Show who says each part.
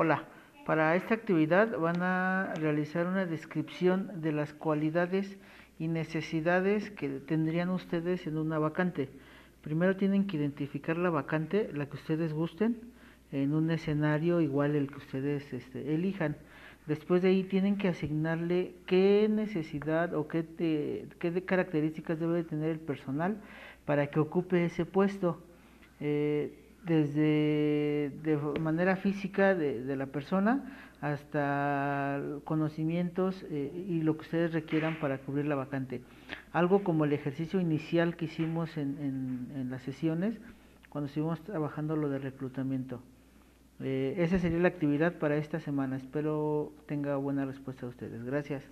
Speaker 1: Hola, para esta actividad van a realizar una descripción de las cualidades y necesidades que tendrían ustedes en una vacante. Primero tienen que identificar la vacante, la que ustedes gusten, en un escenario igual el que ustedes este, elijan. Después de ahí tienen que asignarle qué necesidad o qué, qué características debe tener el personal para que ocupe ese puesto. Eh, desde de manera física de, de la persona hasta conocimientos eh, y lo que ustedes requieran para cubrir la vacante. Algo como el ejercicio inicial que hicimos en, en, en las sesiones cuando estuvimos trabajando lo de reclutamiento. Eh, esa sería la actividad para esta semana. Espero tenga buena respuesta de ustedes. Gracias.